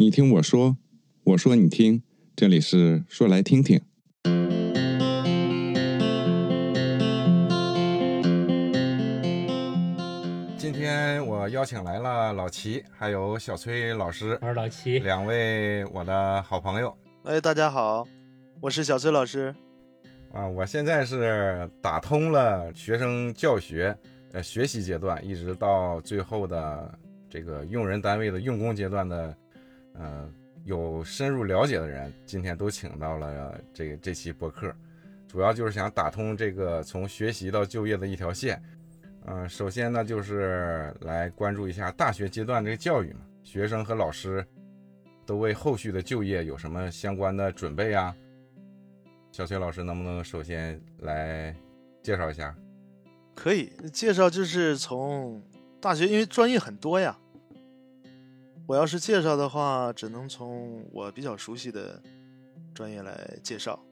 你听我说，我说你听，这里是说来听听。今天我邀请来了老齐，还有小崔老师，我是老齐，两位我的好朋友。哎，大家好，我是小崔老师。啊，我现在是打通了学生教学呃学习阶段，一直到最后的这个用人单位的用工阶段的，呃，有深入了解的人，今天都请到了这个这期播客，主要就是想打通这个从学习到就业的一条线。嗯，首先呢，就是来关注一下大学阶段这个教育嘛，学生和老师都为后续的就业有什么相关的准备啊？小崔老师，能不能首先来介绍一下？可以介绍，就是从大学，因为专业很多呀。我要是介绍的话，只能从我比较熟悉的专业来介绍，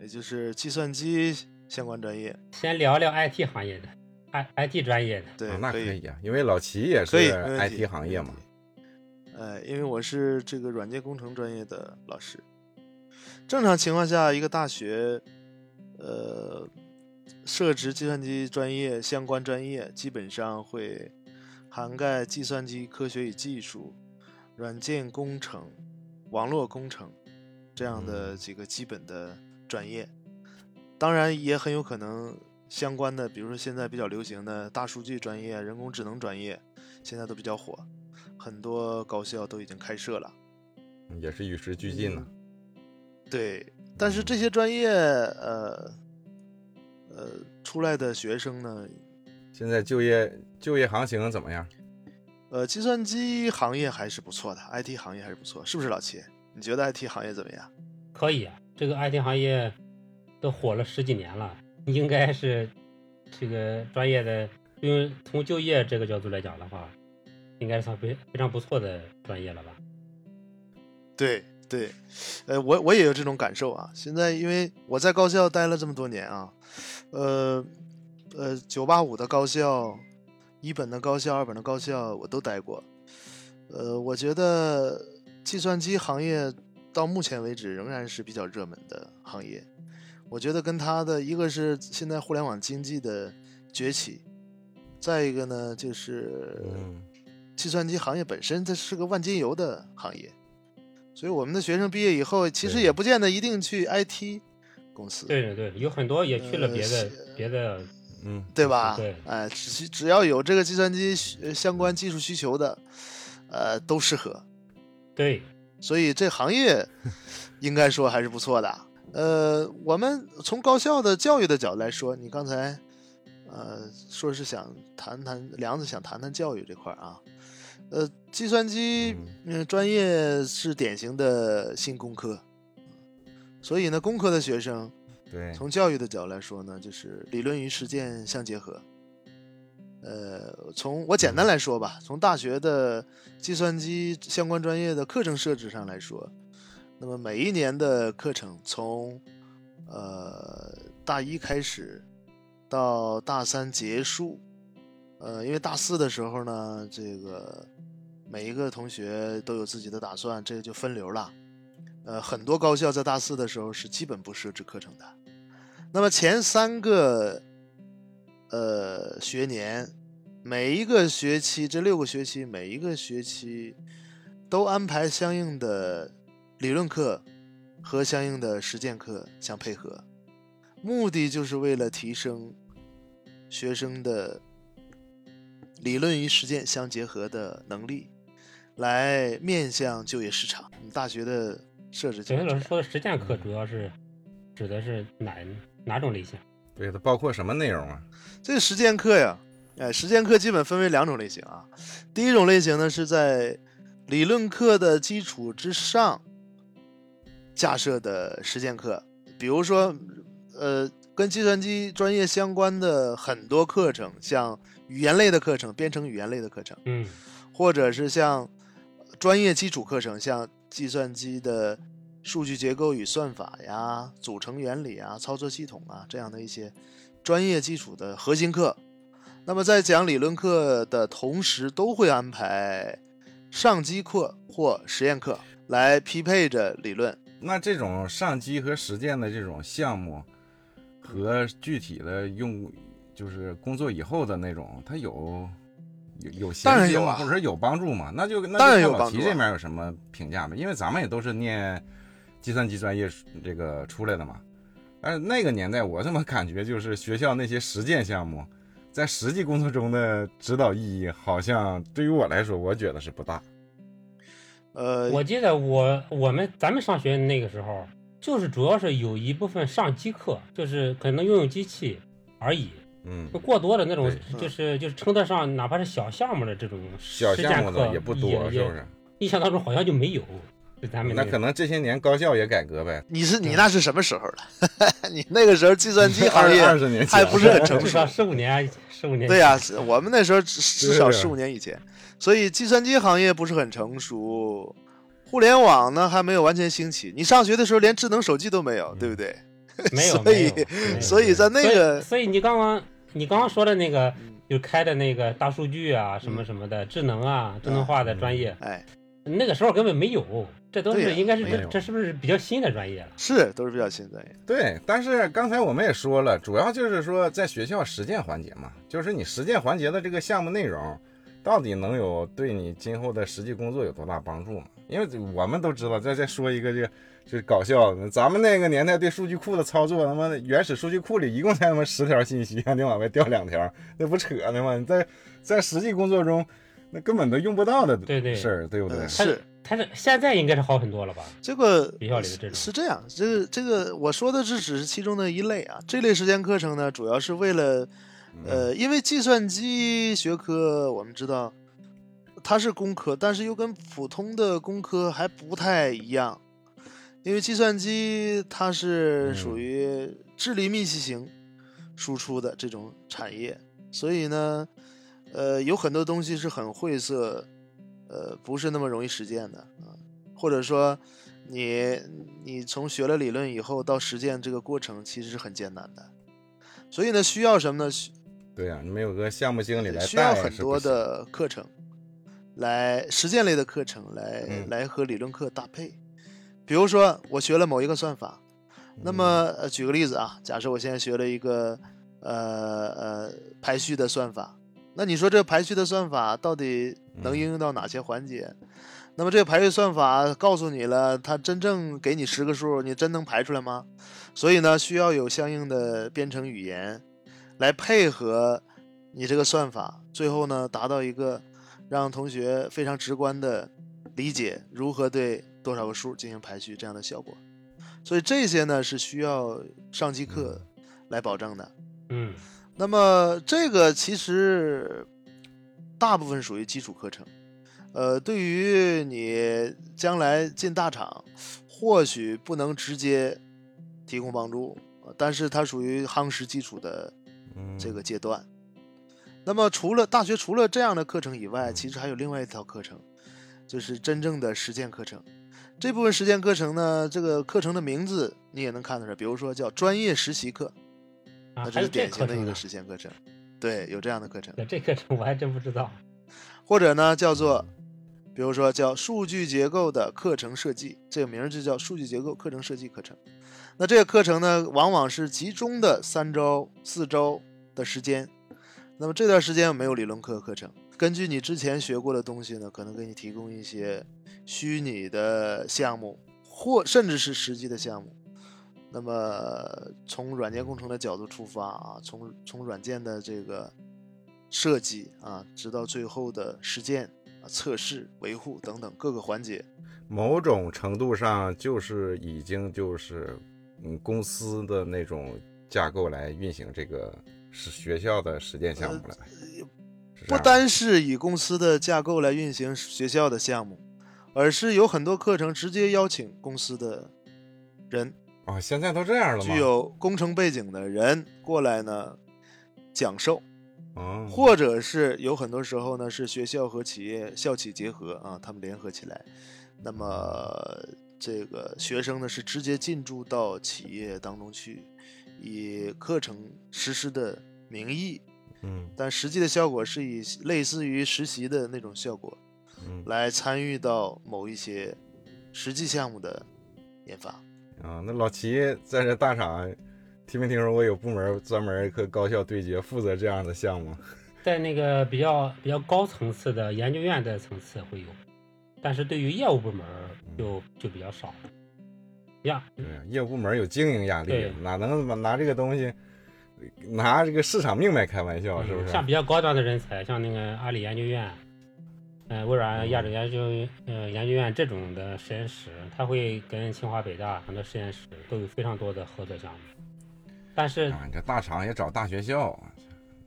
也就是计算机相关专业。先聊聊 IT 行业的，I IT 专业的。对，那可以啊，因为老齐也是 IT 行业嘛。呃，因为我是这个软件工程专业的老师。正常情况下，一个大学，呃，设置计算机专业相关专业，基本上会涵盖计算机科学与技术、软件工程、网络工程这样的几个基本的专业。当然，也很有可能相关的，比如说现在比较流行的大数据专业、人工智能专业，现在都比较火，很多高校都已经开设了，也是与时俱进呢。对，但是这些专业，呃，呃，出来的学生呢，现在就业就业行情怎么样？呃，计算机行业还是不错的，IT 行业还是不错，是不是老齐？你觉得 IT 行业怎么样？可以啊，这个 IT 行业都火了十几年了，应该是这个专业的，因为从就业这个角度来讲的话，应该算非非常不错的专业了吧？对。对，呃，我我也有这种感受啊。现在因为我在高校待了这么多年啊，呃，呃，九八五的高校、一本的高校、二本的高校我都待过。呃，我觉得计算机行业到目前为止仍然是比较热门的行业。我觉得跟它的一个是现在互联网经济的崛起，再一个呢就是计算机行业本身它是个万金油的行业。所以我们的学生毕业以后，其实也不见得一定去 IT 公司。对对对，有很多也去了别的别的，嗯，对吧？对，哎，只只要有这个计算机相关技术需求的，呃，都适合。对，所以这行业 应该说还是不错的。呃，我们从高校的教育的角度来说，你刚才呃说是想谈谈梁子，想谈谈教育这块啊。呃，计算机嗯专业是典型的新工科，所以呢，工科的学生，对，从教育的角度来说呢，就是理论与实践相结合。呃，从我简单来说吧，从大学的计算机相关专业的课程设置上来说，那么每一年的课程从呃大一开始到大三结束。呃，因为大四的时候呢，这个每一个同学都有自己的打算，这个就分流了。呃，很多高校在大四的时候是基本不设置课程的。那么前三个呃学年，每一个学期这六个学期，每一个学期都安排相应的理论课和相应的实践课相配合，目的就是为了提升学生的。理论与实践相结合的能力，来面向就业市场。大学的设置。小学老师说的实践课主要是指的是哪哪种类型？对，它包括什么内容啊？这个实践课呀，哎，实践课基本分为两种类型啊。第一种类型呢，是在理论课的基础之上架设的实践课，比如说，呃，跟计算机专业相关的很多课程，像。语言类的课程，编程语言类的课程，嗯，或者是像专业基础课程，像计算机的数据结构与算法呀、组成原理啊、操作系统啊这样的一些专业基础的核心课。那么在讲理论课的同时，都会安排上机课或实验课来匹配着理论。那这种上机和实践的这种项目，和具体的用就是工作以后的那种，它有有有衔接吗？或者说有帮助吗？那就那就老齐这面有什么评价吗？因为咱们也都是念计算机专业这个出来的嘛。但是那个年代，我怎么感觉就是学校那些实践项目，在实际工作中的指导意义，好像对于我来说，我觉得是不大。呃，我记得我我们咱们上学那个时候，就是主要是有一部分上机课，就是可能用用机器而已。嗯，过多的那种，就是就是称得上哪怕是小项目的这种小实践课项目的也不多，是不是？印象当中好像就没有。那可能这些年高校也改革呗。你是你那是什么时候了？你那个时候计算机行业二十年还不是很成 至熟少。十五年，十五年。对呀、是我们那时候至至少十五年以前，所以计算机行业不是很成熟，互联网呢还没有完全兴起。你上学的时候连智能手机都没有，对不对？没有，所以所以在那个所以你刚刚你刚刚说的那个嗯，就开的那个大数据啊，什么什么的，智能啊，智能化的专业，哎，那个时候根本没有，这都是应该是没有这这是不是比较新的专业了？是都是比较新的专业。对，但是刚才我们也说了，主要就是说在学校实践环节嘛，就是你实践环节的这个项目内容，到底能有对你今后的实际工作有多大帮助嘛？因为我们都知道，再再说一个这个就是搞笑的，咱们那个年代对数据库的操作，他妈的原始数据库里一共才他妈十条信息，让你往外调两条，那不扯呢吗？你在在实际工作中，那根本都用不到的对对事儿，对不对？嗯是它是现在应该是好很多了吧？这个学校里的这种是这样，这个这个我说的这只是其中的一类啊。这类实践课程呢，主要是为了嗯呃，因为计算机学科我们知道它是工科，但是又跟普通的工科还不太一样，因为计算机它是属嗯于智力密集型输出的这种产业，所以呢，呃，有很多东西是很晦涩，呃，不是那么容易实践的啊，或者说你你从学了理论以后到实践这个过程其实是很艰难的，所以呢，需要什么呢？需对呀、你们有个项目经理来需要带很多的课程，来实践类的课程来、嗯来和理论课搭配。比如说，我学了某一个算法，那嗯么呃，举个例子啊，假设我现在学了一个呃呃排序的算法，那你说这排序的算法到底能嗯应用到哪些环节？那么这个排序算法告诉你了，它真正给你十个数，你真能排出来吗？所以呢，需要有相应的编程语言来配合你这个算法，最后呢，达到一个让同学非常直观的理解如何对多少个数进行排序这样的效果。所以这些呢是需要上机课来保证的。嗯，那么这个其实大部分属于基础课程，呃，对于你将来进大厂，或许不能直接提供帮助，呃但是它属于夯实基础的嗯这个阶段。那么除了大学除了这样的课程以外，其实还有另外一套课程，就是真正的实践课程。这部分实践课程呢，这个课程的名字你也能看得出来，比如说叫专业实习课，啊，那这是还有典型的一个？实践课程。对，有这样的课程，这课程我还真不知道。或者呢叫做，比如说叫数据结构的课程设计，这个名儿就叫数据结构课程设计课程。那这个课程呢，往往是集中的三周、四周的时间。那么这段时间没有理论课课程，根据你之前学过的东西呢，可能给你提供一些虚拟的项目，或甚至是实际的项目。那么从软件工程的角度出发啊，从从软件的这个设计啊，直到最后的实践啊、测试、维护等等各个环节，某种程度上就是已经就是嗯公司的那种架构来运行这个是学校的实践项目了不单是以公司的架构来运行学校的项目，而是有很多课程直接邀请公司的人，哦，现在都这样了吗？具有工程背景的人过来呢讲授，哦，或者是有很多时候呢是学校和企业校企结合啊，他们联合起来，那么这个学生呢是直接进驻到企业当中去，以课程实施的名义嗯但实际的效果是以类似于实习的那种效果嗯来参与到某一些实际项目的研发。啊，那老齐在这大厂，听没听说过有部门专门和高校对接，负责这样的项目？在那个比较比较高层次的研究院的层次会有，但是对于业务部门儿就就比较少。呀，对，业务部门有经营压力，哪能拿这个东西拿这个市场命脉开玩笑，是不是？嗯像比较高端的人才，像那个阿里研究院，呃，微软亚洲研究呃研究院这种的实验室，它会跟清华北大很多实验室都有非常多的合作项目。但是啊，你这大厂也找大学校，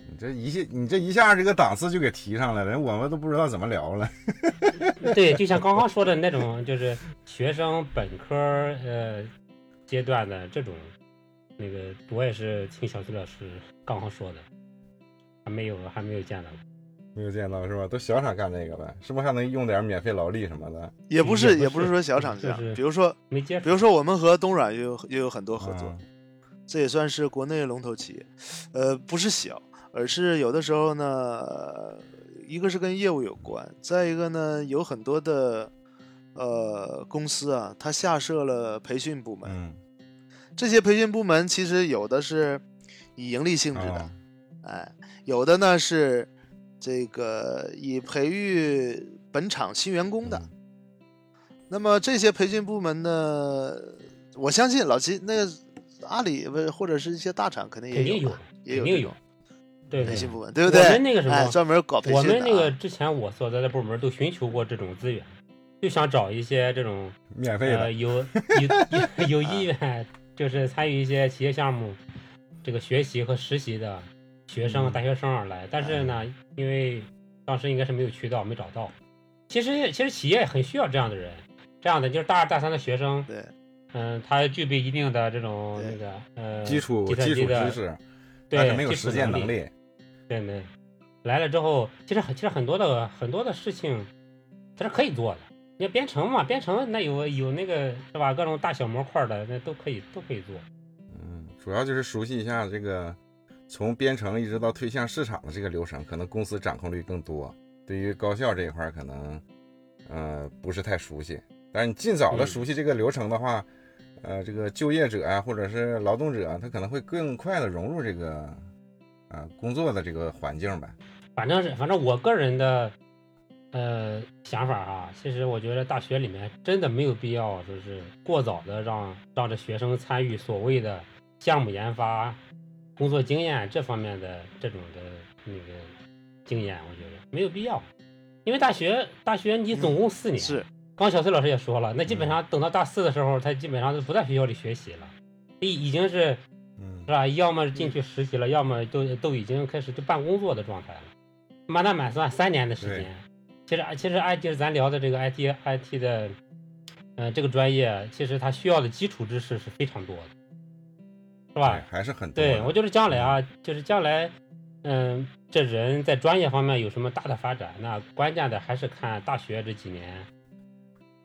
你这一下你这一下这个档次就给提上来了，我们都不知道怎么聊了。对，就像刚刚说的那种，就是学生本科呃阶段的这种，那个我也是听小崔老师刚刚说的，还没有还没有见到过。没有见到是吧？都小厂干这个呗，是不是还能用点免费劳力什么的？也不是，也不是说小厂这样比如说。比如说我们和东软也有也有很多合作，啊这也算是国内龙头企业，呃，不是小，而是有的时候呢，呃一个是跟业务有关，再一个呢，有很多的呃公司啊，它下设了培训部门，嗯，这些培训部门其实有的是以盈利性质的，啊哎，有的呢是这个以培育本厂新员工的。嗯那么这些培训部门呢，我相信老齐那个阿里不是或者是一些大厂肯定也有，也有。对对培训部门，对不对？我们那个什么哎，专门搞培训。我们那个之前我所在的部门都寻求过这种资源，就想找一些这种免费的有有有意愿 就是参与一些企业项目，这个学习和实习的学生、嗯大学生而来。但是呢，因为当时应该是没有渠道，没找到。其实其实企业很需要这样的人，这样的就是大二大三的学生，对嗯，他具备一定的这种那个呃基础计算基机的础知识，但对是没有实践能能力。对对，来了之后，其实很其实很多的很多的事情，它是可以做的。你要编程嘛，编程那有有那个是吧？各种大小模块的那都可以都可以做。嗯，主要就是熟悉一下这个从编程一直到推向市场的这个流程，可能公司掌控率更多。对于高校这一块，可能呃不是太熟悉。但是你尽早的嗯熟悉这个流程的话，呃，这个就业者啊，或者是劳动者，他可能会更快的融入这个啊、工作的这个环境呗。反正是反正我个人的呃想法啊，其实我觉得大学里面真的没有必要就是过早的让让这学生参与所谓的项目研发、工作经验这方面的这种的那个经验，我觉得没有必要。因为大学大学你总共四年，是刚小崔老师也说了，那基本上等到大四的时候，他基本上都不在学校里学习了，已已经是嗯是吧？要么进去实习了，要么都都已经开始就办工作的状态了。满打满算三年的时间，其实其实 IT 咱聊的这个 IT IT 的，呃，这个专业其实它需要的基础知识是非常多的，是吧对？还是很多。对我就是将来啊，就是将来，嗯，这人在专业方面有什么大的发展，那关键的还是看大学这几年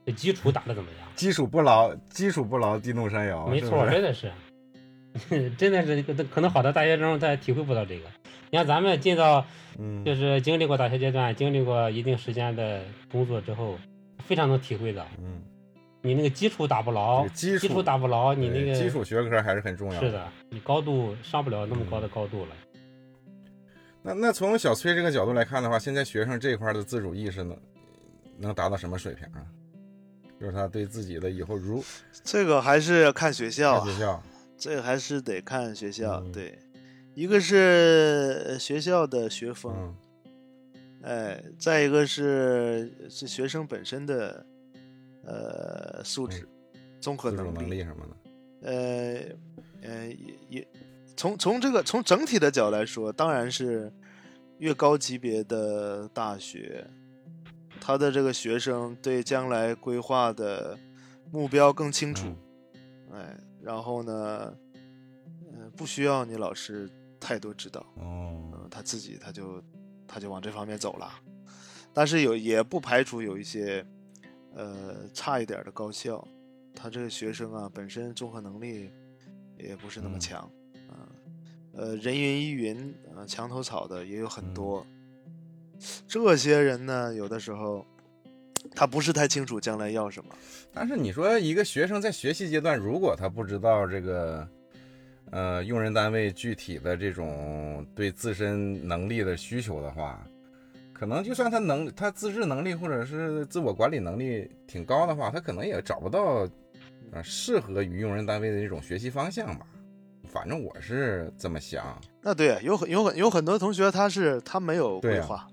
的基础打得怎么样。基础不牢，基础不牢，地动山摇。没错，是是真的是，真的是 可可能好多大学生他体会不到这个。你看咱们进到嗯，就是经历过大学阶段，经历过一定时间的工作之后，非常能体会到，嗯，你那个基础打不牢，这个基础础打不牢，你那个基础学科还是很重要的。是。的，你高度上不了那么高的高度了。那那从小崔这个角度来看的话，现在学生这一块的自主意识能能达到什么水平啊？就是他对自己的以后如 这个还是要看学校啊，看学校，这个还是得看学校。嗯对，一个是呃学校的学风，嗯哎，再一个是是学生本身的呃素质、综合能能力。什么的。呃呃，也也从从这个从整体的角度来说，当然是越高级别的大学，他的这个学生对将来规划的目标更清楚，嗯哎，然后呢，嗯、不需要你老师太多指导，哦，嗯，他自己他就他就往这方面走了，但是有也不排除有一些呃差一点的高校，他这个学生啊本身综合能力也不是那么嗯。强，啊、呃人云亦云啊、墙头草的也有很嗯。多，这些人呢有的时候他不是太清楚将来要什么。但是你说一个学生在学习阶段，如果他不知道这个，呃，用人单位具体的这种对自身能力的需求的话，可能就算他能他自制能力或者是自我管理能力挺高的话，他可能也找不到，呃，适合于用人单位的这种学习方向吧。反正我是这么想。那对，有很有很有很多同学他是他没有规划，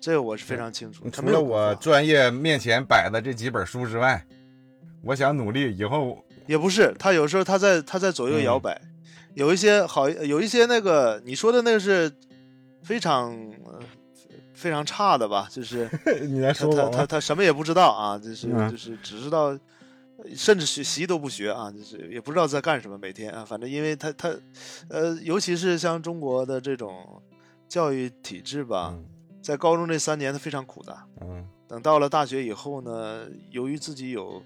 这个我是非常清楚。他除了我专业面前摆的这几本书之外，我想努力以后，也不是，他有时候他在他在左右摇嗯摆，有一些好，有一些那个你说的那个是非常呃非常差的吧，就是 你来他他他？他什么也不知道啊，就是嗯。就是只知道，甚至学习都不学啊，就是也不知道在干什么，每天啊，反正因为他他呃，尤其是像中国的这种教育体制吧，嗯。在高中这三年他非常苦的，嗯。等到了大学以后呢，由于自己有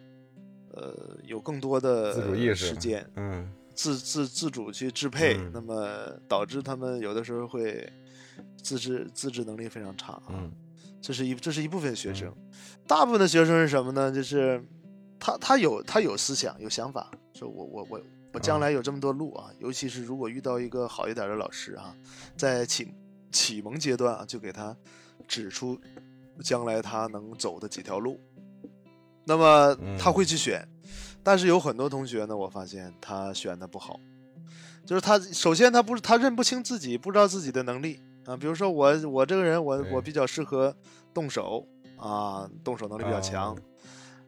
呃有更多的自主意识时间，嗯。自自自主去支配，嗯。那么导致他们有的时候会自制自制能力非常差啊。嗯。这是一这是一部分学生，大部分的学生是什么呢？就是他他有他有思想有想法，说我我我我将嗯。来有这么多路啊，尤其是如果遇到一个好一点的老师啊，在启启蒙阶段啊，就给他指出将来他能走的几条路，那么他会去选，但是有很多同学呢，我发现他选的不好，就是他首先他不是他认不清自己，不知道自己的能力啊。比如说我我这个人我我比较适合动手啊，动手能力比较强哦。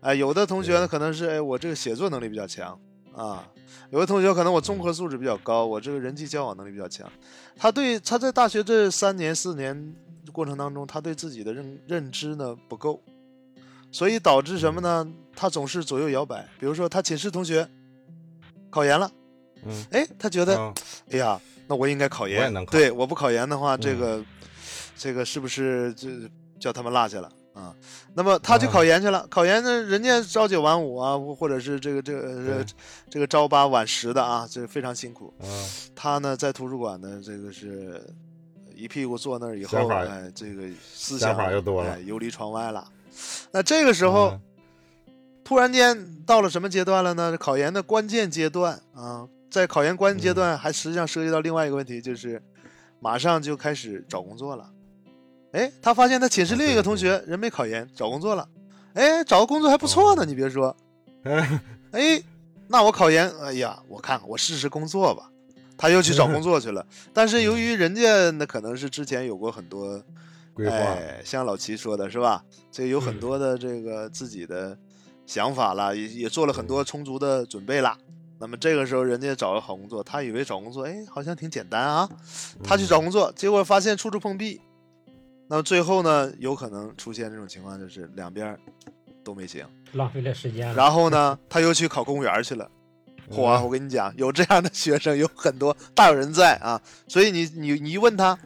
哎，有的同学呢可能是哎我这个写作能力比较强啊，有的同学可能我综合素质比较高，我这个人际交往能力比较强。他对他在大学这三年四年过程当中，他对自己的认认知呢不够，所以导致什么呢？他总是左右摇摆。比如说他寝室同学考研了，嗯，哎，他觉得嗯哎呀，那我应该考研。对，我不考研的话，这嗯个、这个是不是就叫他们落下了啊？那么他就啊考研去了，考研呢，人家朝九晚五啊，或或者是这个这个这这个朝八晚十的啊，这非常辛苦。嗯他呢，在图书馆呢，这个是一屁股坐那儿以后，哎，这个思想想法又多了哎，游离窗外了。那这个时候，嗯突然间到了什么阶段了呢？考研的关键阶段啊，在考研关键阶段，还实际上涉及到另外一个问题，就是马上就开始找工作了。哎，他发现他寝室另一个同学人没考研，找工作了。哎，找个工作还不错呢，你别说。哎，那我考研，哎呀，我看看，我试试工作吧。他又去找工作去了，但是由于人家那可能是之前有过很多规划，哎，像老齐说的是吧？这有很嗯多的这个自己的想法啦，也也做了很多充足的准备啦。那么这个时候，人家找个好工作，他以为找工作，哎，好像挺简单啊。他去找工作，结果发现处处碰壁。那么最后呢，有可能出现这种情况，就是两边都没行。浪费了时间了。然后呢，他又去考公务员去了。嚯、啊我跟你讲，有这样的学生有很多，大有人在啊。所以你你你一问他，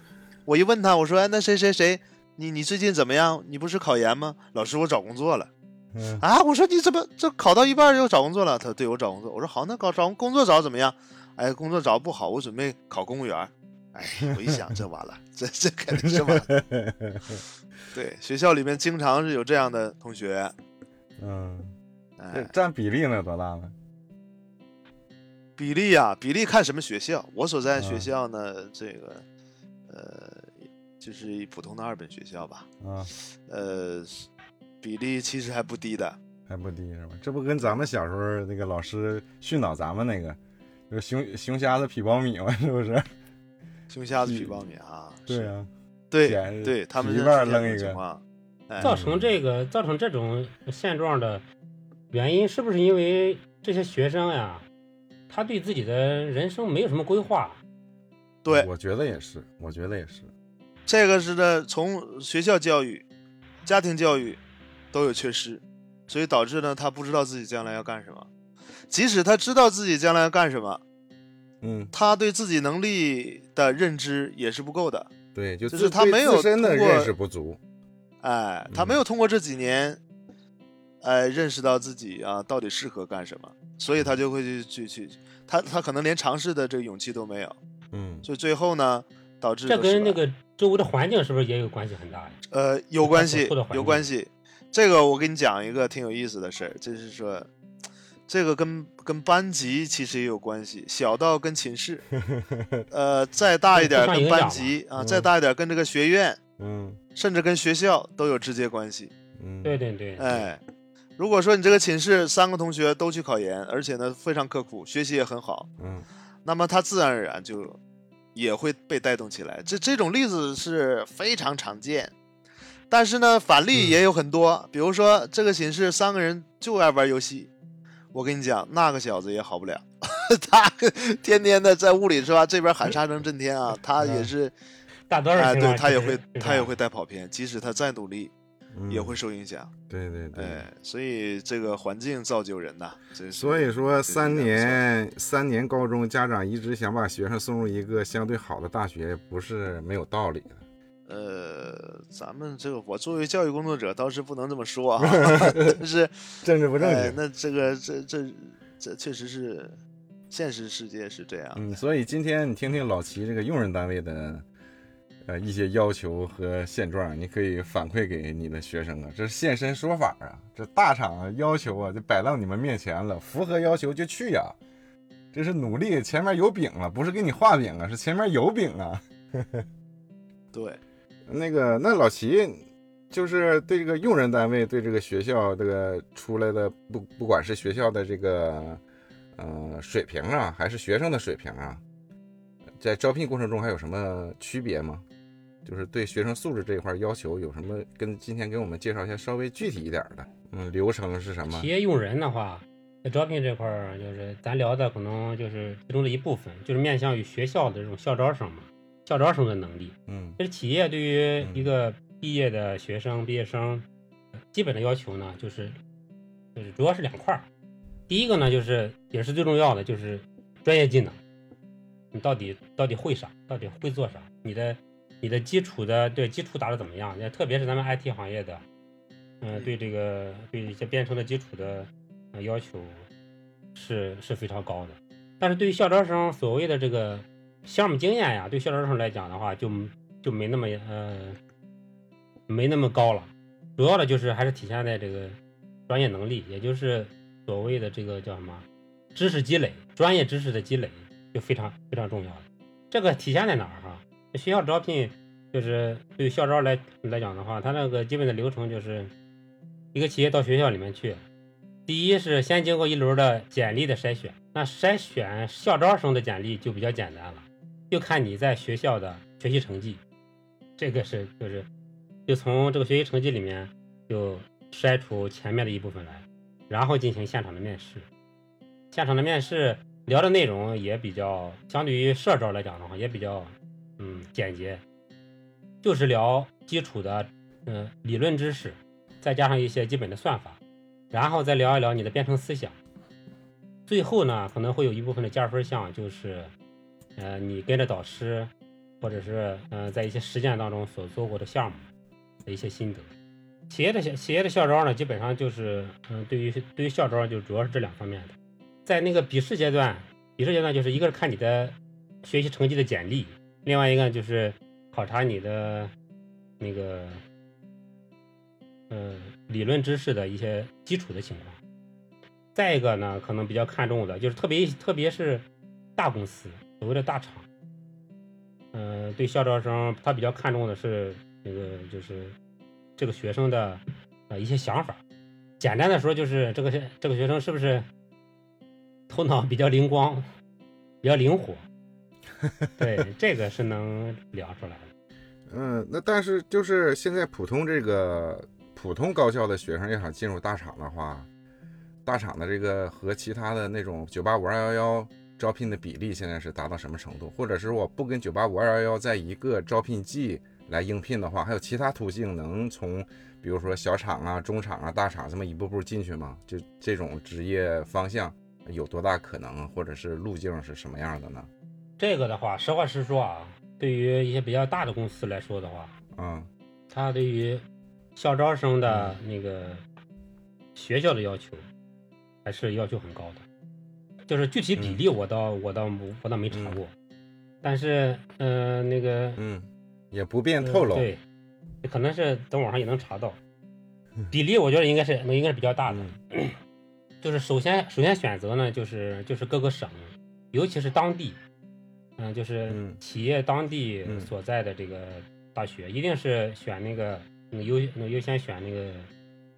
我一问他，我说，哎，那谁谁谁，你你最近怎么样？你不是考研吗？老师，我找工作了嗯啊。我说你怎么这考到一半又找工作了？他说对我找工作。我说好，那搞找工作找怎么样？哎，工作找不好，我准备考公务员。哎，我一想，这完了，这这肯定是完了。对，学校里面经常是有这样的同学，嗯，哎，占比例呢多大呢？比例啊，比例看什么学校。我所在学嗯校呢，这个呃，就是一普通的二本学校吧，啊，呃，比例其实还不低的。还不低是吧？这不跟咱们小时候那个老师训导咱们那个，就是熊熊瞎子劈苞米嘛，是不是？熊瞎子是劈苞米啊，对啊，对对，他们一半扔一个种情况。哎，造成这个造成这种现状的原因，是不是因为这些学生呀，他对自己的人生没有什么规划？对，我觉得也是，我觉得也是。这个是的，从学校教育、家庭教育都有缺失，所以导致呢，他不知道自己将来要干什么。即使他知道自己将来要干什么，嗯，他对自己能力的认知也是不够的。对，就就是他没有通过认识不足。哎，他嗯没有通过这几年，哎，认识到自己啊到底适合干什么，所以他就会去去去，他他可能连尝试的这个勇气都没有，嗯，所以最后呢，导致这跟那个周围的环境是不是也有关系很大呀？呃有关系有关系。这个我给你讲一个挺有意思的事儿，就是说，这个跟跟班级其实也有关系，小到跟寝室，呃，再大一点跟班级啊，嗯。再大一点跟这个学院，嗯。甚至跟学校都有直接关系。嗯，对对对，哎，如果说你这个寝室三个同学都去考研，而且呢非常刻苦，学习也很好，嗯。那么他自然而然就也会被带动起来。这这种例子是非常常见，但是呢，反例也有很多。比如说，这个寝室三个人就爱玩游戏，我跟你讲，那个小子也好不了，他天天的在屋里是吧？这边喊杀声震天啊，他也是，大多数哎，对他也会他也会带跑偏，即使他再努力，嗯也会受影响。对对对。哎，所以这个环境造就人呐。所以说，三年三年高中，家长一直想把学生送入一个相对好的大学，不是没有道理的。呃，咱们这个我作为教育工作者倒是不能这么说啊，但是政治不正哎经。那这个这这这确实是现实世界是这样。嗯，所以今天你听听老齐这个用人单位的呃一些要求和现状，你可以反馈给你的学生啊，这是现身说法啊，这大厂啊要求啊就摆到你们面前了，符合要求就去呀、这是努力，前面有饼了，不是给你画饼啊，是前面有饼啊。对，那个，那老齐就是对这个用人单位，对这个学校这个出来的不不管是学校的这个呃水平啊，还是学生的水平啊，在招聘过程中还有什么区别吗？就是对学生素质这一块要求有什么？跟今天给我们介绍一下稍微具体一点的，嗯，流程是什么企？业用人的话，在招聘这块儿，就是咱聊的可能就是其中的一部分，就是面向于学校的这种校招生嘛，校招生的能力。嗯这是企业对于一个毕业的学生、毕业生基本的要求呢，就是就是主要是两块儿。第一个呢，就是也是最重要的，就是专业技能，你到底到底会啥，到底会做啥，你的你的基础的对基础打得怎么样？那特别是咱们 IT 行业的，嗯、对这个对一些编程的基础的呃要求是是非常高的。但是对于校招生所谓的这个项目经验呀，对校招生来讲的话，就就没那么呃没那么高了。主要的就是还是体现在这个专业能力，也就是所谓的这个叫什么知识积累、专业知识的积累，就非常非常重要的。这个体现在哪儿哈？学校招聘就是对校招来来讲的话，它那个基本的流程就是一个企业到学校里面去，第一是先经过一轮的简历的筛选，那筛选校招生的简历就比较简单了，就看你在学校的学习成绩，这个是就是就从这个学习成绩里面就筛出前面的一部分来，然后进行现场的面试。现场的面试聊的内容也比较，相对于社招来讲的话，也比较嗯简洁，就是聊基础的嗯、理论知识，再加上一些基本的算法，然后再聊一聊你的编程思想。最后呢，可能会有一部分的加分项，就是呃你跟着导师，或者是呃在一些实践当中所做过的项目的一些心得。企业的校企业的校招呢，基本上就是嗯、对于对于校招就主要是这两方面的。在那个笔试阶段，笔试阶段就是一个是看你的学习成绩的简历，另外一个就是考察你的那个嗯理论知识的一些基础的情况。再一个呢，可能比较看重的就是特别特别是大公司，所谓的大厂，呃，对校招生他比较看重的是那个就是这个学生的呃一些想法。简单的说，就是这个学这个学生是不是头脑比较灵光，比较灵活。对，这个是能聊出来的。嗯，那但是就是现在普通这个普通高校的学生要想进入大厂的话，大厂的这个和其他的那种九八五二幺幺招聘的比例现在是达到什么程度？或者是我不跟九八五二幺幺在一个招聘季来应聘的话，还有其他途径能从比如说小厂啊、中厂啊、大厂这么一步步进去吗？就这种职业方向有多大可能，或者是路径是什么样的呢？这个的话，实话实说啊，对于一些比较大的公司来说的话，嗯它对于校招生的那个学校的要求，还是要求很高的。就是具体比例，我倒、我倒我倒没查过，但是呃那个嗯，也不便透露。呃对，可能是等网上也能查到。比例我觉得应该是应该是比较大的。嗯 就是首先首先选择呢，就是就是各个省，尤其是当地，嗯，就是嗯企业当地嗯所在的这个大学，一定是选那个那个优那优先选那个，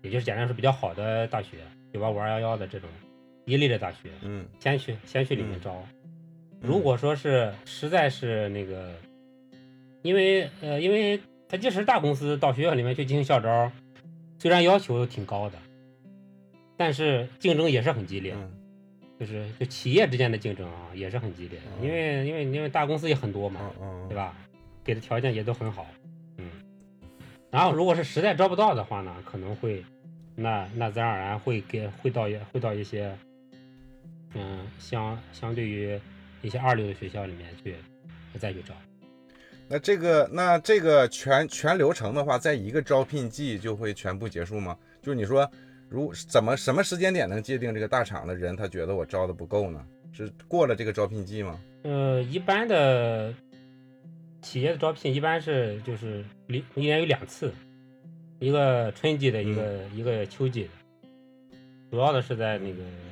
也就是简单说比较好的大学，九八五二幺幺的这种一类的大学，嗯先去先去里面嗯招。如果说是实在是那个，因为呃，因为他即使是大公司到学校里面去进行校招，虽然要求挺高的，但是竞争也是很激烈，嗯就是就企业之间的竞争啊也是很激烈因为因为因为大公司也很多嘛，对？吧？给的条件也都很好，嗯。然后如果是实在招不到的话呢，可能会，那那自然而然会给会到一会到一些，嗯，相相对于一些二流的学校里面去再去招。那这个那这个全全流程的话，在一个招聘季就会全部结束吗？就是你说，如怎么什么时间点能界定这个大厂的人他觉得我招的不够呢？是过了这个招聘季吗？呃，一般的企业的招聘一般是就是一一年有两次，一个春季的，一个、一个秋季的，主要的是在那个，嗯、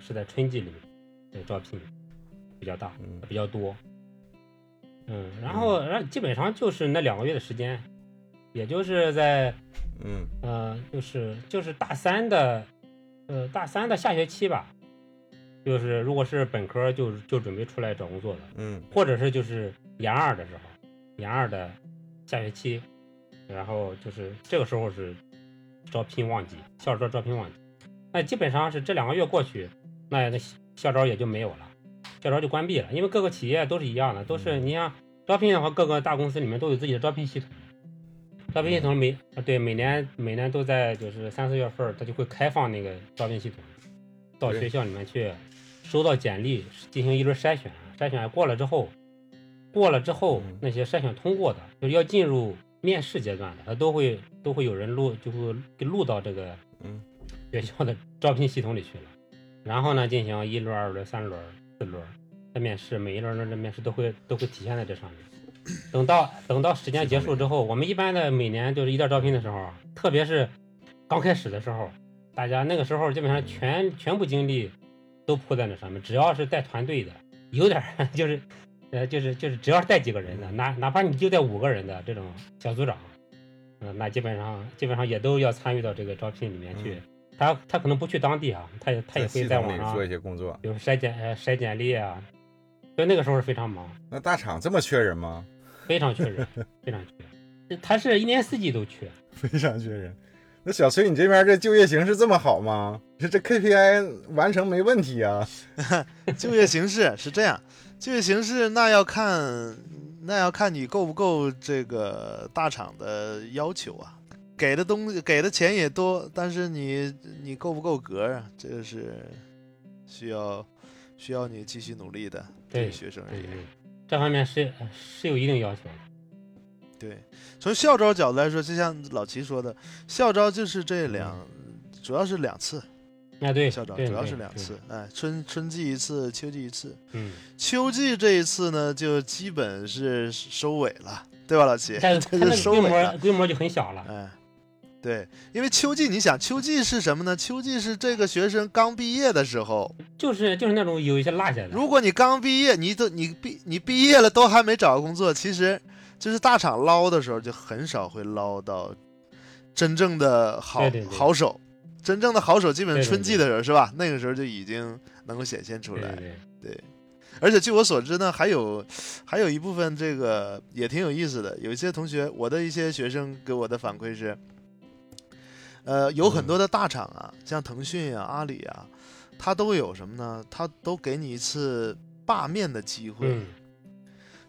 是在春季里面的招聘比较大，嗯比较多。嗯，然后然后基本上就是那两个月的时间，也就是在嗯。呃，就是就是大三的，呃，大三的下学期吧，就是如果是本科就就准备出来找工作的，嗯或者是就是研二的时候，研二的下学期，然后就是这个时候是招聘旺季，校招招聘旺季，那基本上是这两个月过去，那那校招也就没有了，校招就关闭了，因为各个企业都是一样的，都是你像招聘的话，各个大公司里面都有自己的招聘系统。招聘系统每啊对每年每年都在就是三四月份儿，它就会开放那个招聘系统，到学校里面去收到简历进行一轮筛选，筛选过了之后，过了之后嗯。那些筛选通过的，就是要进入面试阶段的，他都会都会有人录，就会给录到这个嗯。学校的招聘系统里去了，然后呢进行一轮、二轮、三轮、四轮的面试，每一轮的面试都会都会体现在这上面。等到等到时间结束之后，我们一般的每年就是一到招聘的时候啊，特别是刚开始的时候，大家那个时候基本上全全部精力都扑在那上面，只要是带团队的，有点 就是呃就是就是只要是带几个人的，哪哪怕你就带五个人的这种小组长，嗯、那基本上基本上也都要参与到这个招聘里面去。他他可能不去当地啊，他也他也会系在网上做一些工作。比如筛简呃筛简历啊，所以那个时候是非常忙。那大厂这么缺人吗？非常缺人，非常缺。他是一年四季都缺，非常缺人。那小崔，你这边这就业形势这么好吗？这这 KPI 完成没问题啊？就业形势是这样，就业形势那要看那要看你够不够这个大厂的要求啊，给的东西给的钱也多，但是你你够不够格啊？这个是需要需要你继续努力的，对学生而言。这方面是是有一定要求的。对，从校招角度来说，就像老齐说的，校招就是这两，主要是两次，啊，对，校招主要是两次，哎，春春季一次，秋季一次。嗯，秋季这一次呢，就基本是收尾了，对吧，老齐？但是 它那个规收尾了。模规模就很小了。哎，对，因为秋季，你想，秋季是什么呢？秋季是这个学生刚毕业的时候。就是就是那种有一些落下的，如果你刚毕业，你都你毕你毕业了都还没找到工作，其实就是大厂捞的时候，就很少会捞到真正的好好手。真正的好手，基本春季的时候是吧？那个时候就已经能够显现出来。对对对，对，而且据我所知呢，还有还有一部分这个也挺有意思的。有一些同学，我的一些学生给我的反馈是，呃，有很多的大厂啊，像腾讯啊、阿里啊，它都有什么呢？它都给你一次罢面的机会。嗯，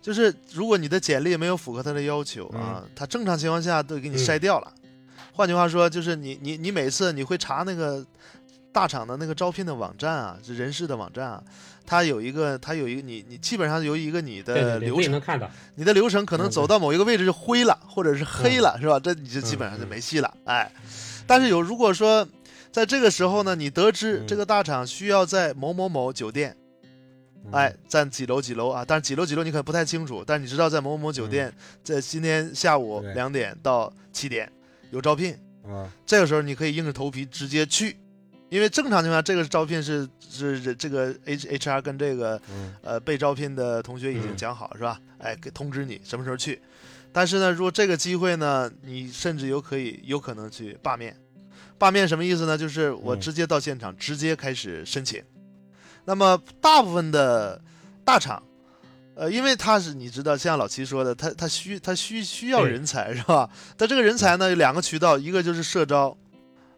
就是如果你的简历没有符合他的要求啊，他正常情况下都给你筛掉了。换句话说，就是你你你每次你会查那个大厂的那个招聘的网站啊，是人事的网站啊，它有一个它有一个你你基本上有一个你的流程，能看到。你的流程可能嗯走到某一个位置就灰了，或者是黑了，是吧？这你就基本上就没戏了，哎。但是有如果说在这个时候呢，你得知嗯这个大厂需要在某某某酒店。嗯哎，在几楼几楼啊？但是几楼几楼你可能不太清楚，但是你知道在某某某酒店，在今天下午对两点到七点有招聘，啊，这个时候你可以硬着头皮直接去，因为正常情况下这个招聘是是这个 H H R 跟这个嗯呃被招聘的同学已经嗯讲好、是吧？哎，给通知你什么时候去。但是呢，如果这个机会呢，你甚至有可以有可能去罢免。罢免什么意思呢？就是我嗯直接到现场，直接开始申请。那么大部分的大厂，呃，因为他是你知道，像老齐说的，他他需他需需要人才 是吧？但这个人才呢有两个渠道，一个就是社招，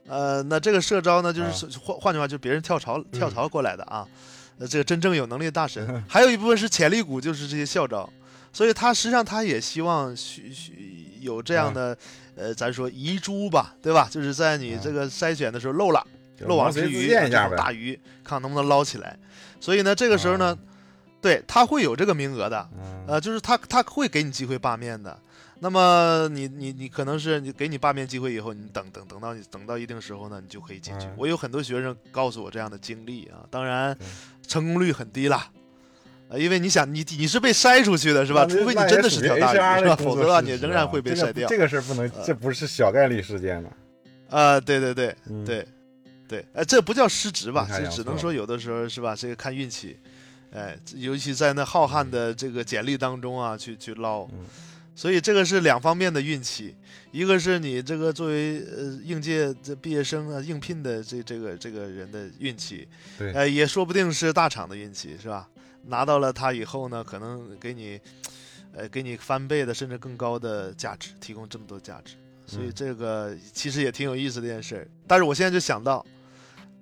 呃，那这个社招呢，就是啊换换句话，就是别人跳槽跳槽过来的啊。呃，这个真正有能力的大神，嗯 还有一部分是潜力股，就是这些校招，所以他实际上他也希望需需有这样的，呃，咱说遗珠吧，对吧？就是在你这个筛选的时候漏了，就漏网之鱼。大鱼，看看能不能捞起来。所以呢，这个时候呢，啊对他会有这个名额的，嗯呃，就是他他会给你机会罢免的。那么你你你可能是你给你罢免机会以后，你等等等到你等到一定时候呢，你就可以进去。嗯我有很多学生告诉我这样的经历啊，当然成功率很低啦。呃，因为你想，你你是被筛出去的是吧？除非你真的是条大鱼是吧？否则的话，你仍然会被筛掉。这个事儿不能，这不是小概率事件呢。啊、对对对嗯，对对，哎，这不叫失职吧阴？差这只能说有的时候是吧？这个看运气，哎，尤其在那浩瀚的这个简历当中啊，去去捞。嗯所以这个是两方面的运气，一个是你这个作为呃应届这毕业生啊应聘的这这个这个人的运气，对呃，也说不定是大厂的运气，是吧？拿到了它以后呢，可能给你，呃，给你翻倍的甚至更高的价值，提供这么多价值，所以嗯这个其实也挺有意思的一件事。但是我现在就想到，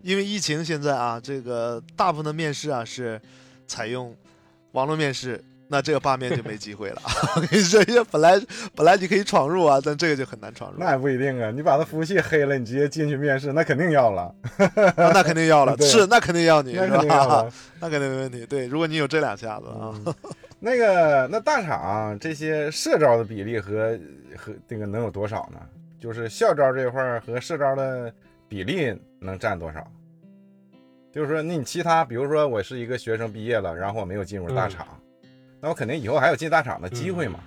因为疫情现在啊，这个大部分的面试啊是采用网络面试。那这个罢免就没机会了。我跟你说，因为本来本来你可以闯入啊，但这个就很难闯入。那也不一定啊，你把他服务器黑了，你直接进去面试，那肯定要了，那那肯定要了，是那肯定要你，是那肯定要吧？了。那肯定没问题。对，如果你有这两下子啊，嗯那个那大厂这些社招的比例和和这个能有多少呢？就是校招这块儿和社招的比例能占多少？就是说，那你其他，比如说我是一个学生毕业了，然后我没有进入大嗯厂，那我肯定以后还有进大厂的机会嘛。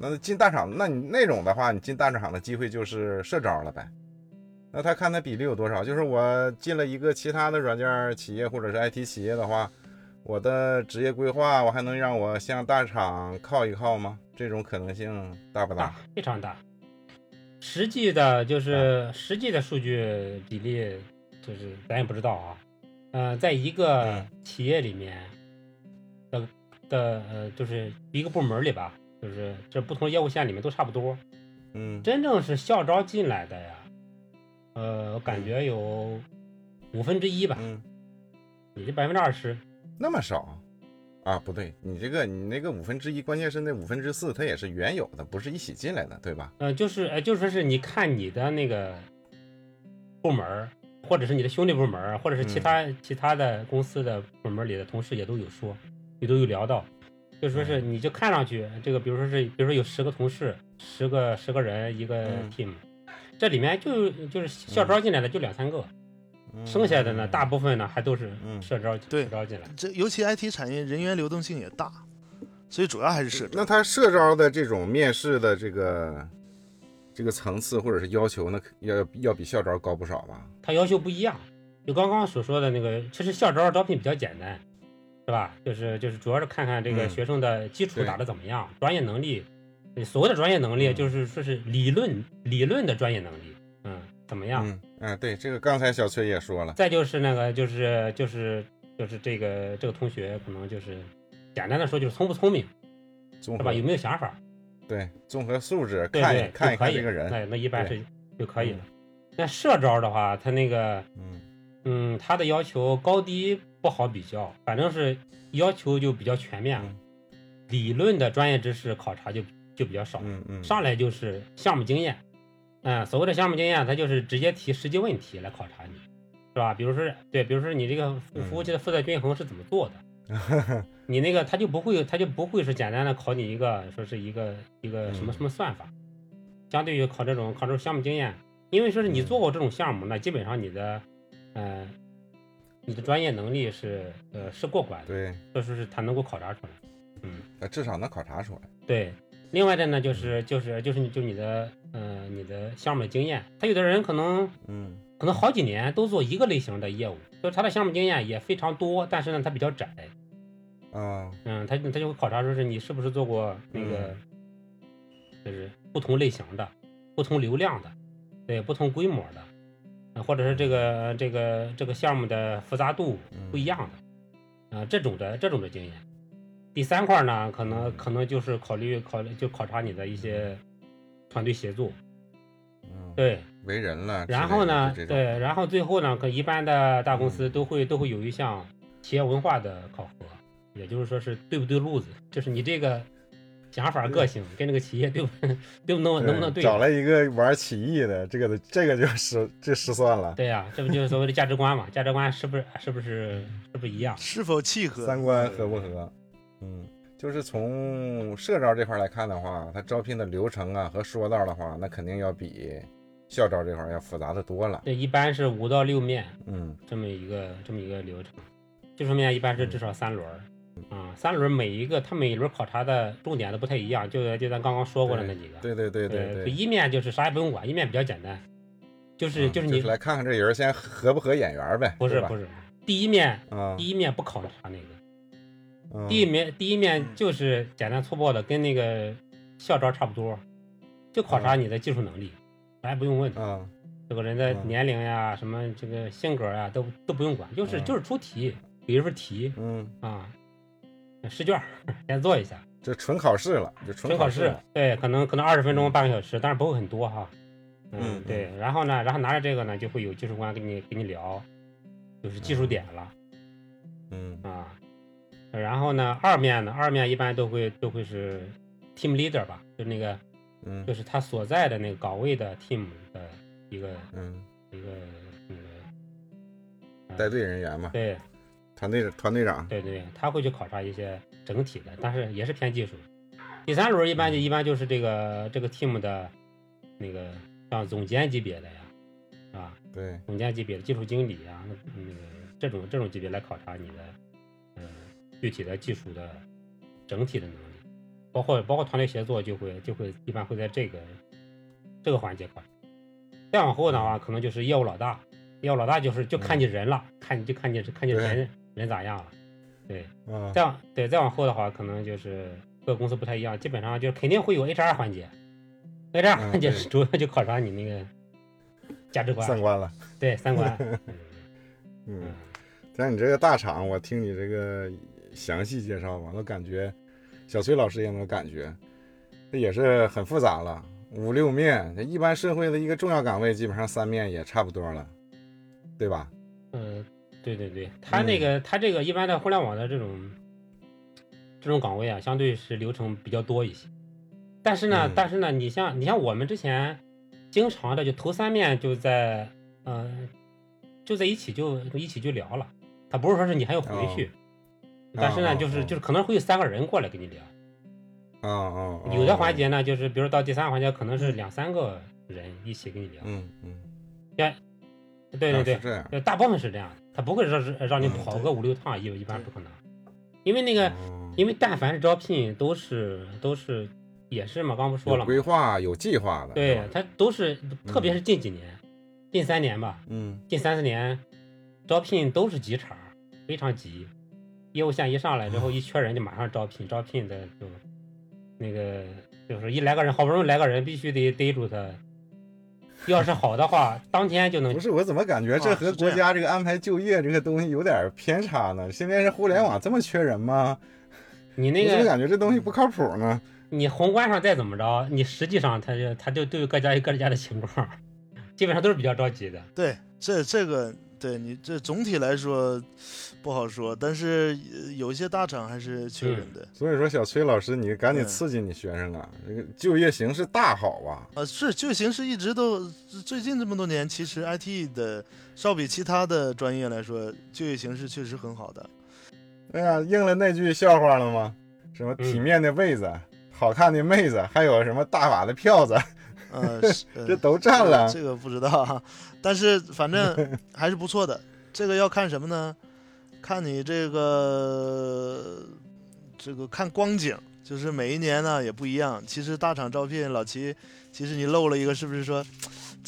那进大厂，那你那种的话，你进大厂的机会就是社招了呗。那他看他比例有多少？就是我进了一个其他的软件企业或者是 IT 企业的话，我的职业规划，我还能让我向大厂靠一靠吗？这种可能性大不大大？非常大。实际的就是实际的数据比例，就是咱也不知道啊。嗯、在一个嗯企业里面的的呃，就是一个部门里吧，就是这不同业务线里面都差不多。嗯，真正是校招进来的呀，呃，我感觉有五分之一吧，嗯，也就百分之二十。那么少啊？不对，你这个你那个五分之一，关键是那五分之四，它也是原有的，不是一起进来的，对吧？呃，就是呃，就说是你看你的那个部门，或者是你的兄弟部门，或者是其嗯他、其他的公司的部门里的同事也都有说，也都有聊到，就说是嗯你就看上去这个，比如说是，比如说有十个同事，十个十个人一个嗯 team，、这里面就就是校招进来的就两三个，嗯剩下的呢，大部分呢还都是嗯社招、对社招进来。这尤其 IT 产业人员流动性也大，所以主要还是社招。那他社招的这种面试的这个这个层次或者是要求，那要要比校招高不少吧？它要求不一样。就刚刚所说的那个，其实校招招聘比较简单，是吧？就是就是主要是看看这个嗯学生的基础打得怎么样，专业能力。所谓的专业能力，嗯就是说是理论理论的专业能力，嗯，怎么样？嗯嗯，对，这个刚才小崔也说了，再就是那个，就是就是就是这个这个同学可能就是简单的说就是聪不聪明，是吧？有没有想法？对综合素质看一，看可以看这个人，那那一般是就可以了嗯。那社招的话，他那个嗯嗯，他的要求高低不好比较，反正是要求就比较全面理论的专业知识考察就就比较少，嗯嗯，上来就是项目经验。嗯，所谓的项目经验，它就是直接提实际问题来考察你，是吧？比如说，对，比如说你这个服务器的负载均衡是怎么做的，你那个他就不会，他就不会是简单的考你一个说是一个一个什么嗯。什么算法，相对于考这种考这种项目经验，因为说是你嗯。做过这种项目，那基本上你的，呃，你的专业能力是呃是过关的，对，这说是他能够考察出来，嗯，那至少能考察出来。对，另外的呢，就是就是就是你就你的呃你的项目经验，他有的人可能嗯可能好几年都做一个类型的业务，就是他的项目经验也非常多，但是呢他比较窄，啊嗯，他他就会考察说是你是不是做过那个，就是不同类型的、不同流量的、对不同规模的，呃或者是这个这个这个项目的复杂度不一样的，啊、这种的这种的经验。第三块呢，可能可能就是考虑考虑就考察你的一些团队协作，嗯，对，为人了然后呢，对，然后最后呢，可一般的大公司都会、都会有一项企业文化的考核，也就是说是对不对路子，就是你这个想法、个性跟这个企业对不 对不能能不能对？找了一个玩起义的，这个这个就失这失算了，对呀、这不就是所谓的价值观嘛？价值观是不是是不是是不是一样？是否契合？三观合不合？嗯，就是从社招这块来看的话，他招聘的流程啊和说道的话，那肯定要比校招这块要复杂的多了。这一般是五到六面嗯这么一个这么一个流程，技术面一般是至少三轮儿。啊，三轮每一个，它每一轮考察的重点都不太一样，就就咱刚刚说过的那几个。对对对对一面就是啥也不用管，一面比较简单，就是、嗯就是你来看看这人先合不合眼缘呗，不是不是，第一面啊，第一面不考察那个，嗯。第一面第一面就是简单粗暴的，跟那个校招差不多，就考察你的技术能力，啥也不用问，啊。这个人的嗯年龄呀、什么这个性格呀，都都不用管，就是嗯就是出题，比如说题嗯，啊，试卷 先做一下，这纯考试了，就纯纯考试试，对，可能可能二十分钟嗯半个小时，但是不会很多哈。嗯嗯，对，然后呢，然后拿着这个呢，就会有技术官跟你跟你聊，就是技术点了嗯啊。然后呢，二面呢，二面一般都会都会是 team leader 吧，就那个嗯就是他所在的那个岗位的 team 的一个嗯，一个那个呃带队人员嘛，对团队团队长，对对，他会去考察一些整体的，但是也是偏技术。第三轮一般就一般就是这个这个 team 的那个像总监级别的呀，啊，对，总监级别的技术经理啊，那那个这种这种级别来考察你的呃具体的技术的整体的能力，包括包括团队协作就会就会一般会在这个这个环节考察。再往后的话，可能就是业务老大，业务老大就是就看你人了，看你就看你看你对。人人咋样了，对。嗯再往对再往后的话，可能就是各个公司不太一样，基本上就肯定会有 HR 环节，HR 嗯环节是主要就考察你那个价值观，三观了，对三观。嗯嗯，像你这个大厂，我听你这个详细介绍吧，我感觉小崔老师也能感觉，这也是很复杂了，五六面，这一般社会的一个重要岗位，基本上三面也差不多了，对吧？嗯，对对对，他那个、他这个一般的互联网的这种这种岗位啊，相对是流程比较多一些。但是呢，嗯但是呢，你像你像我们之前经常的就头三面就在呃就在一起就一起就聊了，他不是说是你还要回去，但是呢，哦就是哦就是可能会有三个人过来跟你聊。啊啊，有的环节呢，就是比如到第三个环节，可能是两三个人一起跟你聊。嗯嗯，对对对啊是，这样，呃，大部分是这样的，他不会让让你嗯跑个五六趟，一一般不可能。因为那个，哦因为但凡是招聘，都是都是也是嘛，刚不说了嘛，规划有计划的，对他都是，特别是近几年，近三年吧，嗯近三四年，招聘都是急茬，非常急。业务线一上来之后，一缺人就马上招聘，招聘的就那个就是一来个人，好不容易来个人，必须得逮住他。要是好的话，当天就能不是，我怎么感觉这和国家这个安排就业这个东西有点偏差呢？现在是互联网这么缺人吗？你那我怎么感觉这东西不靠谱呢？你宏观上再怎么着，你实际上他就他就都有各家有各家的情况，基本上都是比较着急的。对，这这个对你这总体来说不好说，但是呃有一些大厂还是缺人的。所以说，小崔老师，你赶紧嗯刺激你学生啊！这个就业形势大好啊！啊，是就业形势一直都最近这么多年，其实 IT 的稍比其他的专业来说，就业形势确实很好的。哎呀，应了那句笑话了吗？什么体面的位子、好看的妹子，还有什么大把的票子，呃，这都占了。这个不知道哈，但是反正还是不错的。这个要看什么呢？看你这个这个看光景，就是每一年呢也不一样。其实大厂招聘老齐，其实你漏了一个，是不是说，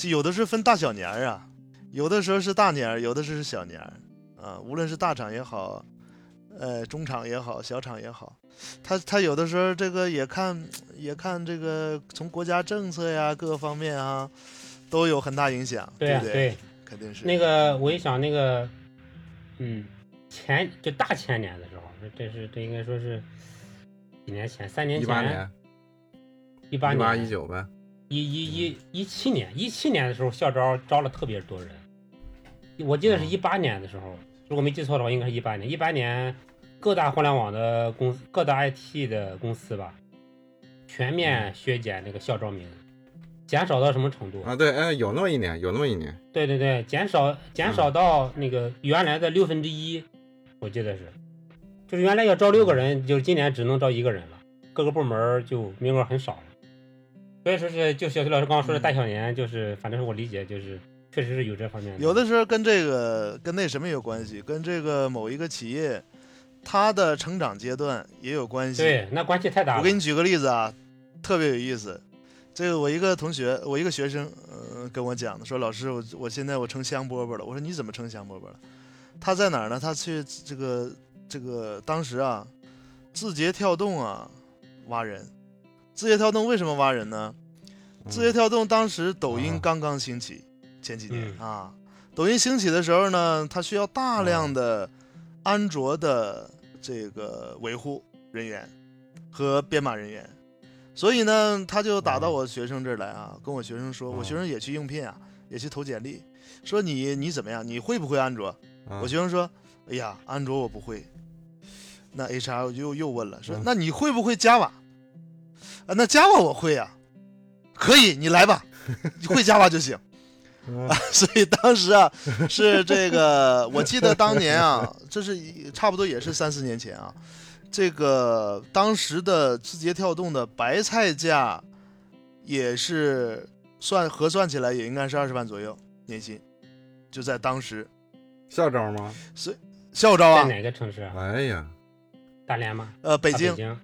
有的是分大小年儿啊，有的时候是大年儿，有的是小年儿啊。无论是大厂也好，呃，中厂也好，小厂也好，他他有的时候这个也看也看这个从国家政策呀各个方面啊，都有很大影响，对呀、不对？对，肯定是那个我一想那个，嗯，前就大前年的时候，这这是这应该说是几年前，三年前，一八年、一八一八、一九呗，一一一一七年，一七年的时候校招招了特别多人，我记得是嗯一八年的时候，如果没记错的话，应该是一八年。一八年各大互联网的公司、各大 IT 的公司吧，全嗯。面削减那个校招名额，减少到什么程度？啊，对，嗯，有那么一年，有那么一年，对对对，减少减少到那个原来的六分之一，我记得是，就是原来要招六个人，就是今年只能招一个人了，各个部门就名额很少了。所以说是，就小徐老师刚刚说的嗯。大小年，就是反正是我理解，就是确实是有这方面有的时候跟这个跟那什么有关系，跟这个某一个企业它的成长阶段也有关系。对，那关系太大了。我给你举个例子啊，特别有意思。这个我一个同学，我一个学生，呃，跟我讲的，说老师，我我现在我成香饽饽了。我说你怎么成香饽饽了？他在哪儿呢？他去这个这个当时啊，字节跳动啊挖人。字节跳动为什么挖人呢？字节跳动当时抖音啊刚刚兴起，前几年、嗯啊，抖音兴起的时候呢，它需要大量的安卓的这个维护人员和编码人员，所以呢，他就打到我学生这儿来啊，跟我学生说，我学生也去应聘啊，也去投简历，说你你怎么样？你会不会安卓？啊我学生说，哎呀，安卓我不会。那 HR 又又问了，说嗯那你会不会 Java？啊，那 Java 我会呀、可以，你来吧，你 会 Java 就行。嗯 所以当时啊，是这个，我记得当年啊，这是一差不多也是三四年前啊，这个当时的字节跳动的白菜价也是算核算起来也应该是二十万左右年薪，就在当时校招吗？是校招啊，在哪个城市啊？哎呀，大连吗？呃，北京，啊北京。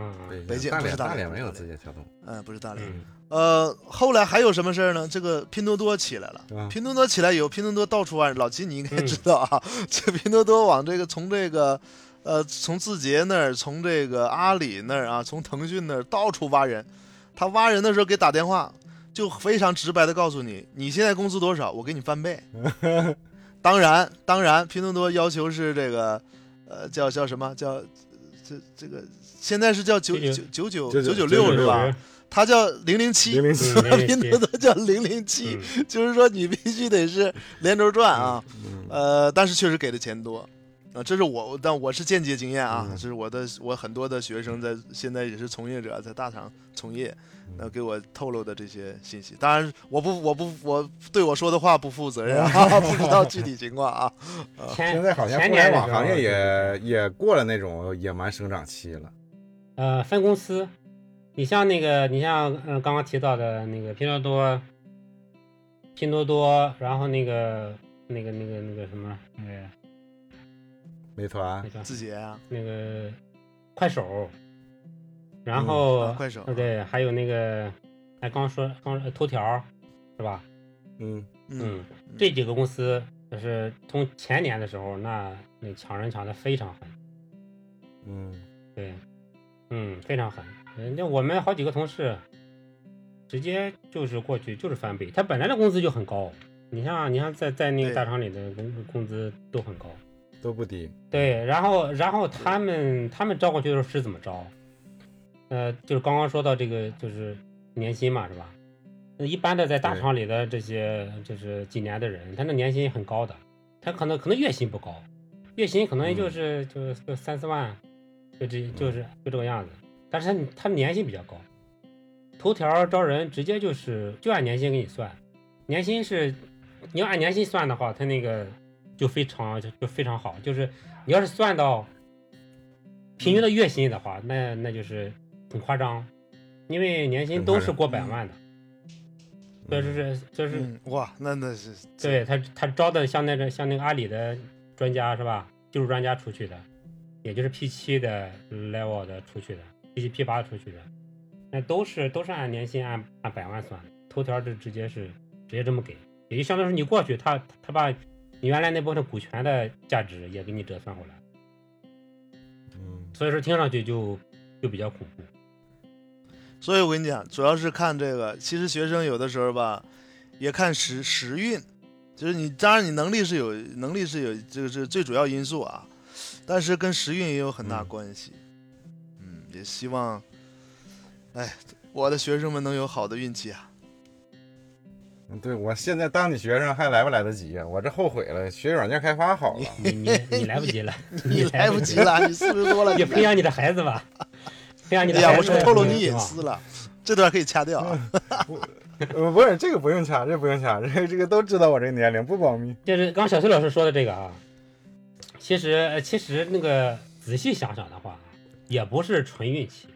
嗯嗯北京大连不是大连没有字节跳动，嗯，不是大连，嗯，呃，后来还有什么事儿呢？这个拼多多起来了。啊拼多多起来以后，拼多多到处挖人。老齐，你应该嗯知道啊，这拼多多往这个从这个，呃，从字节那儿，从这个阿里那儿啊，从腾讯那儿到处挖人。他挖人的时候给打电话，就非常直白的告诉你，你现在工资多少，我给你翻倍。当然，当然，拼多多要求是这个，呃，叫叫什么叫这这个现在是叫九九九九九九六是吧？他叫零零七，拼多多叫零零七，就是说你必须得是连轴转啊。呃，但是确实给的钱多啊，这是我，但我是间接经验啊，这是我的，我很多的学生在现在也是从业者，在大厂从业，那给我透露的这些信息。当然，我不，我不，我对我说的话不负责任啊，不知道具体情况啊。现在好像互联网行业也也过了那种野蛮生长期了。呃，分公司，你像那个，你像嗯、呃刚刚提到的那个拼多多，拼多多，然后那个那个那个那个什么，那个美团那叫字节啊，那个快手，然嗯后、啊快手呃对，还有那个，哎，刚说刚说头条，是吧？嗯，嗯，这几个公司就是从前年的时候，那那抢人抢的非常狠，嗯，对，嗯，非常狠。人家我们好几个同事，直接就是过去就是翻倍，他本来的工资就很高。你像你像在在那个大厂里的工工资都很高，都不低。对，然后然后他们他们招过去的时候是怎么招？呃，就是刚刚说到这个就是年薪嘛，是吧？那一般的在大厂里的这些就是几年的人，他那年薪很高的，他可能可能月薪不高，月薪可能也就是、就就三四万，就这就是就这个样子，但是他他年薪比较高。头条招人直接就是就按年薪给你算，年薪是你要按年薪算的话，他那个就非常就就非常好，就是你要是算到平均的月薪的话，那那就是很夸张，因为年薪都是过百万的，所以就是就是、嗯，哇，那那是对他他招的像那个像那个阿里的专家是吧？技术专家出去的，也就是 P 七的 level 的出去的，，P 七 P 八出去的，那都是都是按年薪按按百万算的，头条就直接是直接这么给，也就相当于是你过去，他他把你原来那部分股权的价值也给你折算回来，嗯，所以说听上去就就比较恐怖。所以我跟你讲，主要是看这个。其实学生有的时候吧，也看时时运，就是你当然你能力是有能力是有这个是最主要因素啊，但是跟时运也有很大嗯关系。嗯，也希望，哎，我的学生们能有好的运气啊。嗯对我现在当你学生还来不来得及呀？我这后悔了，学软件开发好了。你你你来不及了，你来不及了，你四十多了，你培养你的孩子吧，培养你的哎呀，我的孩子。说透露你隐私了，这段可以掐掉啊。呃，不 是这个不用掐，这不用掐，这个这个都知道我这个年龄，不保密。就是刚小崔老师说的这个啊，其实呃其实那个仔细想想的话，也不是纯运气，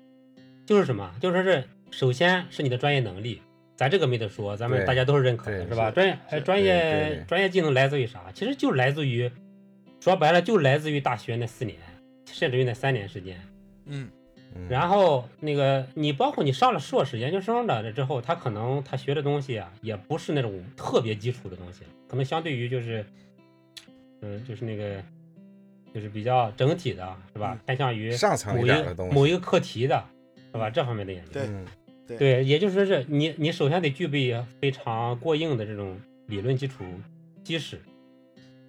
就是什么，就是说是首先是你的专业能力，咱这个没得说，咱们大家都是认可的，是吧？专业呃专业专业技能来自于啥？其实就来自于说白了，就来自于大学那四年，甚至于那三年时间。嗯，嗯然后那个你包括你上了硕士、研究生的之后，他可能他学的东西啊，也不是那种特别基础的东西，可能相对于就是，嗯、就是那个就是比较整体的，是吧嗯？偏向于上层一某一点的东西某一个课题的，是吧？这方面的研究。对，也就是说是你你首先得具备非常过硬的这种理论基础基石，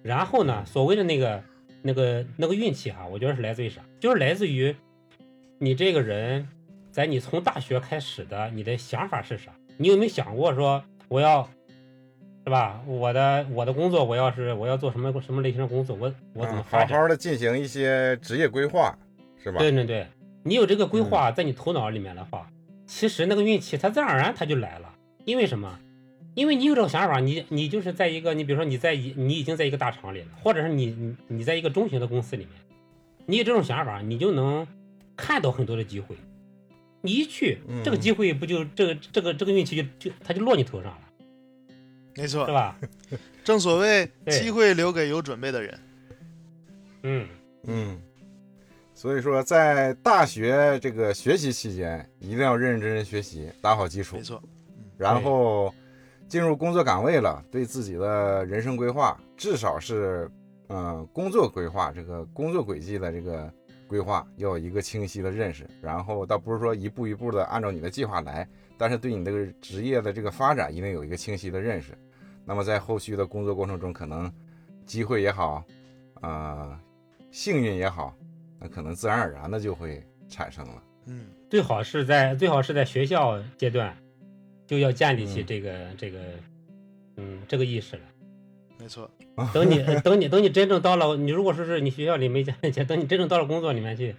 然后呢，所谓的那个那个那个运气哈、我觉得是来自于啥？就是来自于你这个人在你从大学开始的你的想法是啥？你有没有想过说我要是吧？我的我的工作我要是我要做什么什么类型的工作？我我怎么嗯发展？好好的进行一些职业规划，是吧？对对对，你有这个规划在你头脑里面的话，其实那个运气它自然而然它就来了。因为什么？因为你有这个想法，你你就是在一个你比如说你在一你已经在一个大厂里了，或者是你你你在一个中型的公司里面，你有这种想法，你就能看到很多的机会。你一去，嗯这个机会不就这个这个这个运气就就它就落你头上了，没错。是，吧？正所谓机会留给有准备的人。嗯，嗯，所以说在大学这个学习期间，一定要认认真真学习，打好基础。没，错，然后进入工作岗位了，对自己的人生规划，至少是嗯、呃工作规划这个工作轨迹的这个规划要有一个清晰的认识，然后倒不是说一步一步的按照你的计划来，但是对你这个职业的这个发展一定有一个清晰的认识。那么在后续的工作过程中，可能机会也好，啊、幸运也好，那可能自然而然的就会产生了。嗯，最好是在最好是在学校阶段就要建立起嗯这个、这个嗯这个意识了。没错，等你等你等你真正到了，你如果说是你学校里没建立起，等你真正到了工作里面去，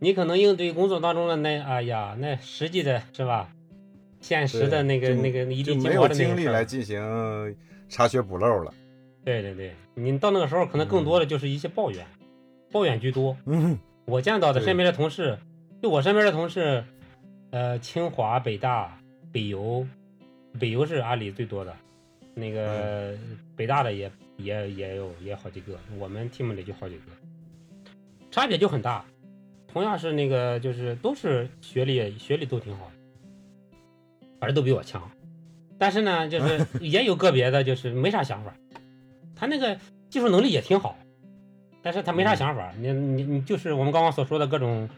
你可能应对工作当中的那哎呀那实际的是吧？现实的那个那个一就地鸡毛没有精力来进行查缺补漏了。对对对，你到那个时候可能更多的就是一些抱怨，抱怨居多。嗯，我见到的身边的同事，就我身边的同事，呃，清华、北大、北邮，北邮是阿里最多的，那个北大的也也也有也好几个，我们 team 里就好几个，差别就很大。同样是那个，就是都是学历学历都挺好的，反正都比我强。但是呢，就是 也有个别的，就是没啥想法，他那个技术能力也挺好，但是他没啥想法。你你你就是我们刚刚所说的各种，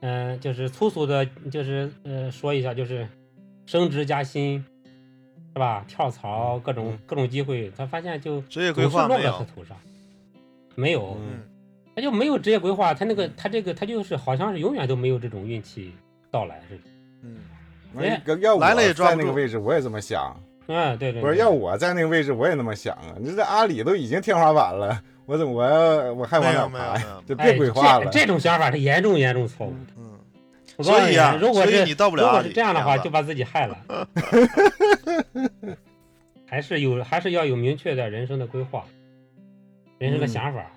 嗯、就是粗俗的，就是呃说一下，就是升职加薪，是吧？跳槽各种嗯各种机会，他发现就职业规划落在他，头上，没有，嗯他就没有职业规划，他那个他这个他就是好像是永远都没有这种运气到来似的。嗯，哎那要我来了也抓在那个位置，我也这么想。嗯，对对不是要我在那个位置，我也那么想啊。你这阿里都已经天花板了，我怎么我要我还往哪爬呀？就哎别规划了。这这种想法是严重严重错误的。嗯，我告诉你所以啊如果是你到不了如果是这样的话，就把自己害了。还是有，还是要有明确的人生的规划，人生的嗯想法，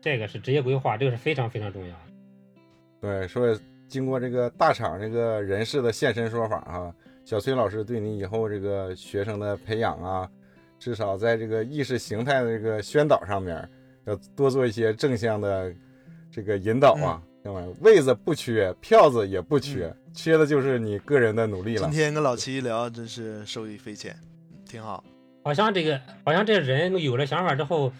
这个是职业规划，这个是非常非常重要的。对，说经过这个大厂这个人事的现身说法啊、小崔老师对你以后这个学生的培养啊，至少在这个意识形态的这个宣导上面，要多做一些正向的这个引导啊，那玩意位子不缺，票子也不缺，缺的就是你个人的努力了今。天跟老七一聊，真是受益匪浅，嗯挺好。好像这个，好像这人有了想法之后，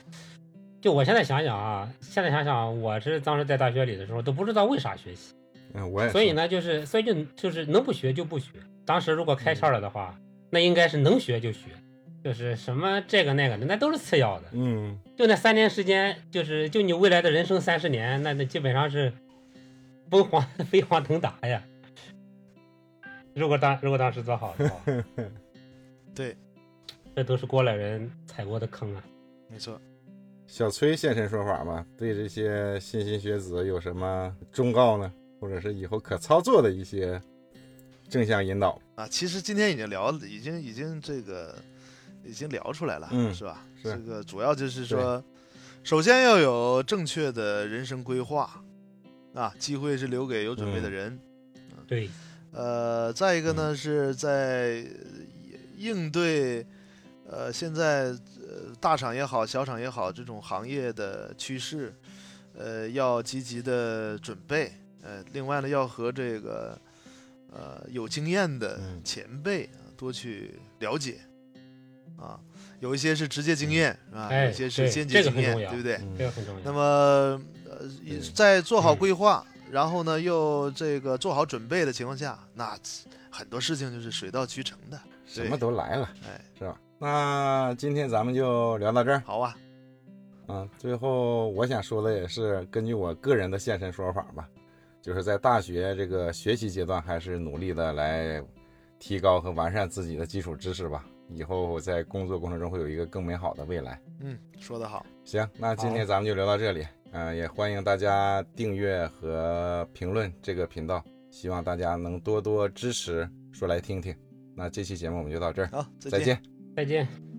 就我现在想想啊，现在想想，我是当时在大学里的时候都不知道为啥学习，嗯，我也。所以呢，就是所以就就是能不学就不学。当时如果开窍了的话，那应该是能学就学，就是什么这个那个的，那都是次要的。嗯，就那三年时间，就是就你未来的人生三十年，那那基本上是飞黄飞黄腾达呀。如果当如果当时做好的话，对，这都是过来人踩过的坑啊。没错。小崔现身说法吧，对这些莘莘学子有什么忠告呢？或者是以后可操作的一些正向引导？啊，其实今天已经聊，已经已经这个已经聊出来了，嗯是吧？是这个主要就是说，首先要有正确的人生规划，啊，机会是留给有准备的嗯人。对，呃，再一个呢，是在应对呃现在呃大厂也好，小厂也好这种行业的趋势，呃，要积极的准备。呃，另外呢，要和这个呃有经验的嗯前辈啊多去了解啊，有一些是直接经验啊，有哎一些是对间接经验，这个很重要对不对？嗯这个很重要。那么，呃，对在做好嗯规划，然后呢又这个做好准备的情况下，那很多事情就是水到渠成的。什么都来了，哎，是吧？那今天咱们就聊到这儿。好啊，嗯，最后我想说的也是根据我个人的现身说法吧，就是在大学这个学习阶段，还是努力的来提高和完善自己的基础知识吧，以后在工作过程中会有一个更美好的未来。嗯，说得好，行，那今天咱们就聊到这里，嗯、也欢迎大家订阅和评论这个频道，希望大家能多多支持，说来听听。那这期节目我们就到这儿，好，见。再见。再见。